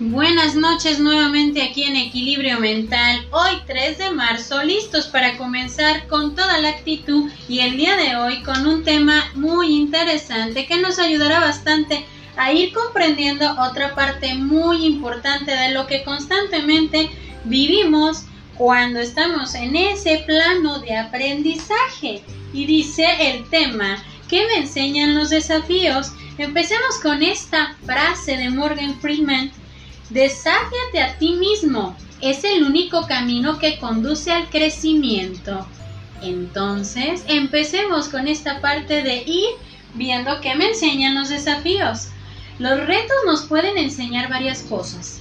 Buenas noches nuevamente aquí en Equilibrio Mental, hoy 3 de marzo, listos para comenzar con toda la actitud y el día de hoy con un tema muy interesante que nos ayudará bastante a ir comprendiendo otra parte muy importante de lo que constantemente vivimos cuando estamos en ese plano de aprendizaje. Y dice el tema, ¿qué me enseñan los desafíos? Empecemos con esta frase de Morgan Freeman Desáfiate a ti mismo. Es el único camino que conduce al crecimiento. Entonces, empecemos con esta parte de ir viendo qué me enseñan los desafíos. Los retos nos pueden enseñar varias cosas.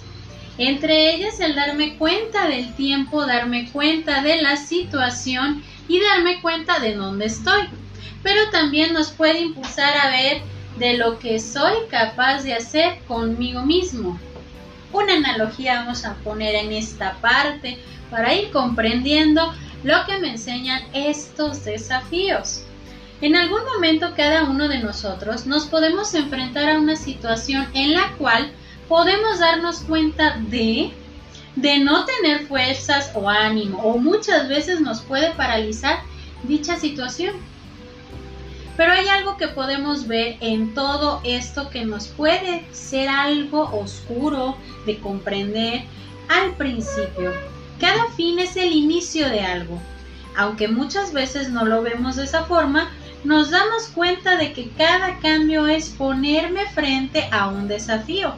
Entre ellas el darme cuenta del tiempo, darme cuenta de la situación y darme cuenta de dónde estoy. Pero también nos puede impulsar a ver de lo que soy capaz de hacer conmigo mismo una analogía vamos a poner en esta parte para ir comprendiendo lo que me enseñan estos desafíos. En algún momento cada uno de nosotros nos podemos enfrentar a una situación en la cual podemos darnos cuenta de de no tener fuerzas o ánimo o muchas veces nos puede paralizar dicha situación. Pero hay algo que podemos ver en todo esto que nos puede ser algo oscuro de comprender al principio. Cada fin es el inicio de algo. Aunque muchas veces no lo vemos de esa forma, nos damos cuenta de que cada cambio es ponerme frente a un desafío,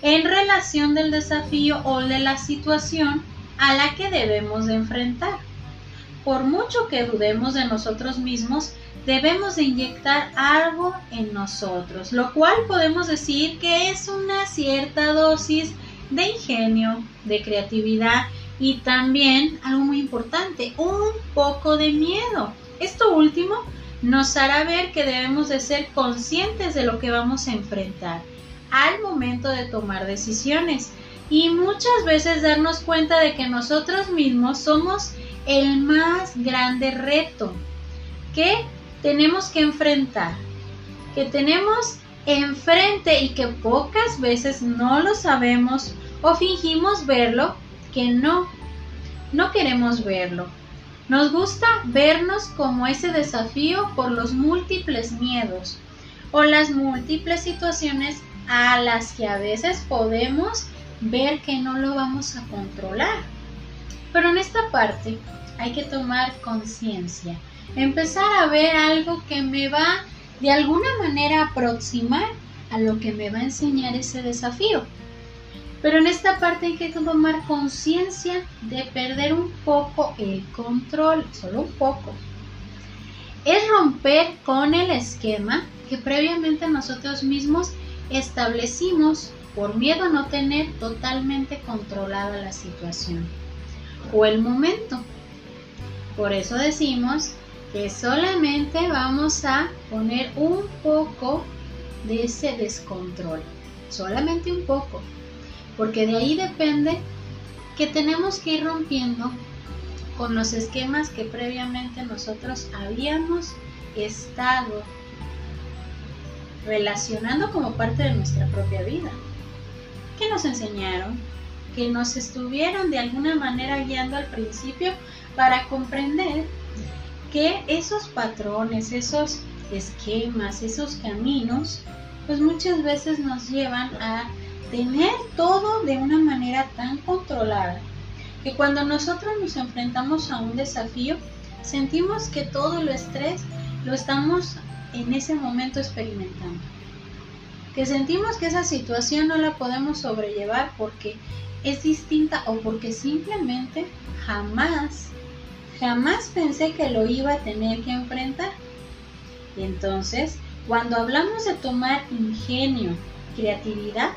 en relación del desafío o de la situación a la que debemos de enfrentar. Por mucho que dudemos de nosotros mismos, debemos de inyectar algo en nosotros, lo cual podemos decir que es una cierta dosis de ingenio, de creatividad y también algo muy importante, un poco de miedo. Esto último nos hará ver que debemos de ser conscientes de lo que vamos a enfrentar al momento de tomar decisiones y muchas veces darnos cuenta de que nosotros mismos somos el más grande reto que tenemos que enfrentar, que tenemos enfrente y que pocas veces no lo sabemos o fingimos verlo, que no, no queremos verlo. Nos gusta vernos como ese desafío por los múltiples miedos o las múltiples situaciones a las que a veces podemos ver que no lo vamos a controlar. Pero en esta parte hay que tomar conciencia empezar a ver algo que me va de alguna manera aproximar a lo que me va a enseñar ese desafío. Pero en esta parte hay que tomar conciencia de perder un poco el control, solo un poco. Es romper con el esquema que previamente nosotros mismos establecimos por miedo a no tener totalmente controlada la situación o el momento. Por eso decimos que solamente vamos a poner un poco de ese descontrol, solamente un poco, porque de ahí depende que tenemos que ir rompiendo con los esquemas que previamente nosotros habíamos estado relacionando como parte de nuestra propia vida. que nos enseñaron? Que nos estuvieron de alguna manera guiando al principio para comprender que esos patrones, esos esquemas, esos caminos, pues muchas veces nos llevan a tener todo de una manera tan controlada que cuando nosotros nos enfrentamos a un desafío, sentimos que todo el estrés lo estamos en ese momento experimentando. Que sentimos que esa situación no la podemos sobrellevar porque es distinta o porque simplemente jamás jamás pensé que lo iba a tener que enfrentar. Y entonces, cuando hablamos de tomar ingenio, creatividad,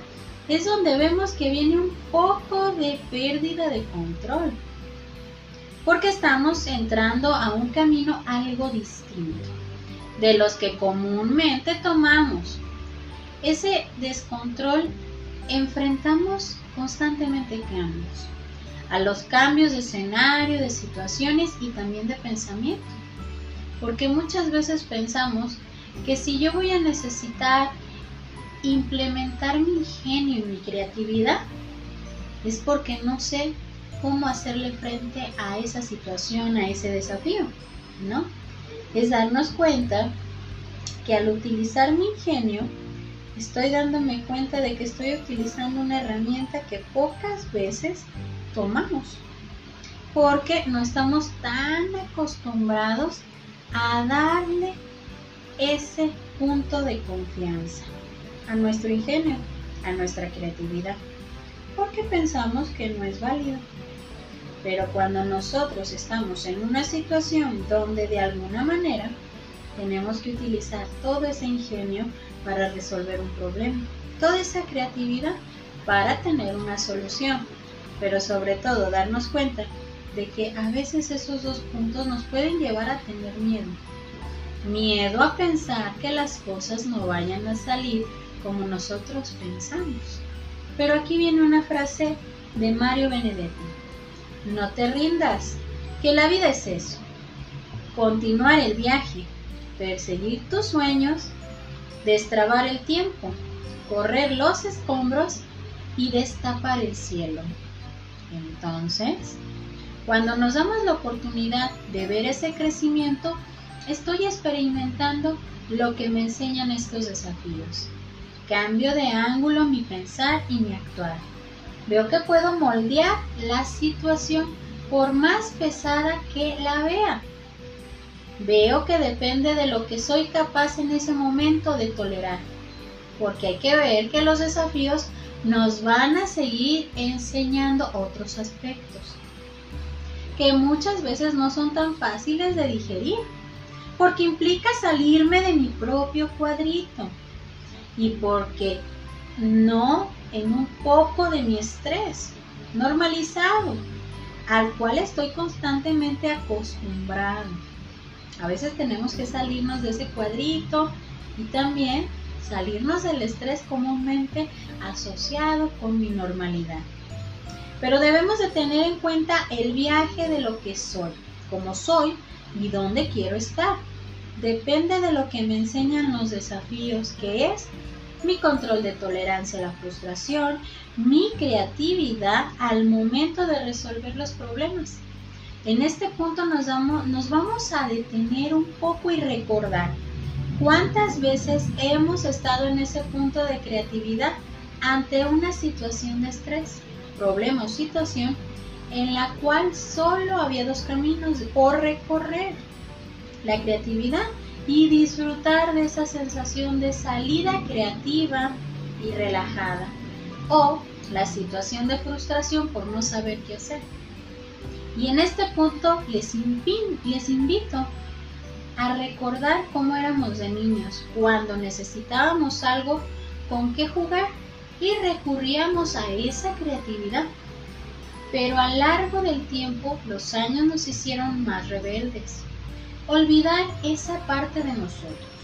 es donde vemos que viene un poco de pérdida de control. Porque estamos entrando a un camino algo distinto de los que comúnmente tomamos. Ese descontrol enfrentamos constantemente cambios a los cambios de escenario, de situaciones y también de pensamiento. Porque muchas veces pensamos que si yo voy a necesitar implementar mi ingenio y mi creatividad, es porque no sé cómo hacerle frente a esa situación, a ese desafío, ¿no? Es darnos cuenta que al utilizar mi ingenio, estoy dándome cuenta de que estoy utilizando una herramienta que pocas veces tomamos, porque no estamos tan acostumbrados a darle ese punto de confianza a nuestro ingenio, a nuestra creatividad, porque pensamos que no es válido. Pero cuando nosotros estamos en una situación donde de alguna manera tenemos que utilizar todo ese ingenio para resolver un problema, toda esa creatividad para tener una solución, pero sobre todo darnos cuenta de que a veces esos dos puntos nos pueden llevar a tener miedo. Miedo a pensar que las cosas no vayan a salir como nosotros pensamos. Pero aquí viene una frase de Mario Benedetti. No te rindas, que la vida es eso. Continuar el viaje, perseguir tus sueños, destrabar el tiempo, correr los escombros y destapar el cielo. Entonces, cuando nos damos la oportunidad de ver ese crecimiento, estoy experimentando lo que me enseñan estos desafíos. Cambio de ángulo mi pensar y mi actuar. Veo que puedo moldear la situación por más pesada que la vea. Veo que depende de lo que soy capaz en ese momento de tolerar. Porque hay que ver que los desafíos nos van a seguir enseñando otros aspectos que muchas veces no son tan fáciles de digerir, porque implica salirme de mi propio cuadrito y porque no en un poco de mi estrés normalizado, al cual estoy constantemente acostumbrado. A veces tenemos que salirnos de ese cuadrito y también salirnos del estrés comúnmente asociado con mi normalidad. Pero debemos de tener en cuenta el viaje de lo que soy, cómo soy y dónde quiero estar. Depende de lo que me enseñan los desafíos, que es mi control de tolerancia a la frustración, mi creatividad al momento de resolver los problemas. En este punto nos, vamos a detener un poco y recordar cuántas veces hemos estado en ese punto de creatividad ante una situación de estrés problema o situación en la cual solo había dos caminos por recorrer, la creatividad y disfrutar de esa sensación de salida creativa y relajada, o la situación de frustración por no saber qué hacer. Y en este punto les, les invito a recordar cómo éramos de niños, cuando necesitábamos algo con qué jugar y recurríamos a esa creatividad. Pero a lo largo del tiempo los años nos hicieron más rebeldes. Olvidar esa parte de nosotros.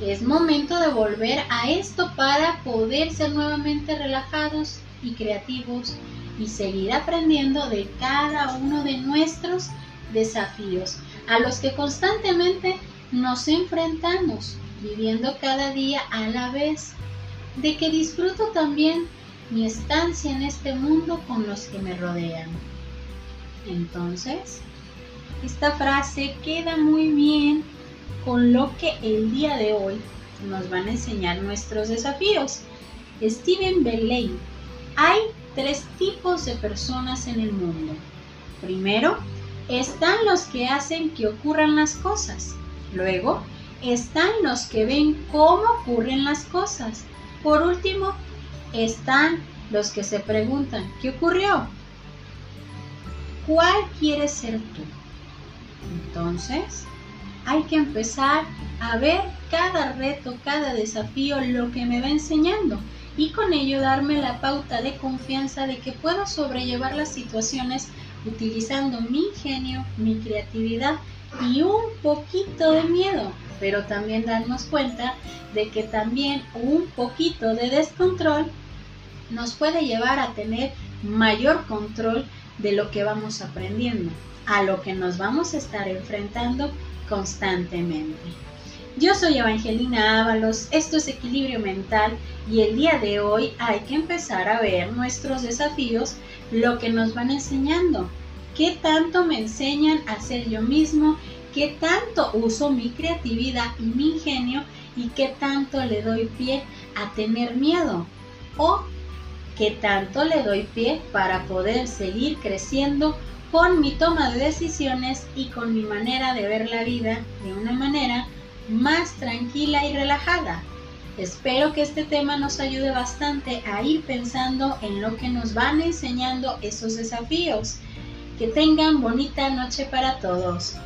Es momento de volver a esto para poder ser nuevamente relajados y creativos y seguir aprendiendo de cada uno de nuestros desafíos a los que constantemente nos enfrentamos, viviendo cada día a la vez de que disfruto también mi estancia en este mundo con los que me rodean. Entonces, esta frase queda muy bien con lo que el día de hoy nos van a enseñar nuestros desafíos. Steven Belay, hay tres tipos de personas en el mundo. Primero, están los que hacen que ocurran las cosas. Luego, están los que ven cómo ocurren las cosas. Por último, están los que se preguntan, ¿qué ocurrió? ¿Cuál quieres ser tú? Entonces, hay que empezar a ver cada reto, cada desafío, lo que me va enseñando y con ello darme la pauta de confianza de que puedo sobrellevar las situaciones utilizando mi ingenio, mi creatividad y un poquito de miedo pero también darnos cuenta de que también un poquito de descontrol nos puede llevar a tener mayor control de lo que vamos aprendiendo, a lo que nos vamos a estar enfrentando constantemente. Yo soy Evangelina Ábalos, esto es Equilibrio Mental y el día de hoy hay que empezar a ver nuestros desafíos, lo que nos van enseñando, qué tanto me enseñan a ser yo mismo, qué tanto uso mi creatividad y mi ingenio y qué tanto le doy pie a tener miedo o qué tanto le doy pie para poder seguir creciendo con mi toma de decisiones y con mi manera de ver la vida de una manera más tranquila y relajada. Espero que este tema nos ayude bastante a ir pensando en lo que nos van enseñando esos desafíos. Que tengan bonita noche para todos.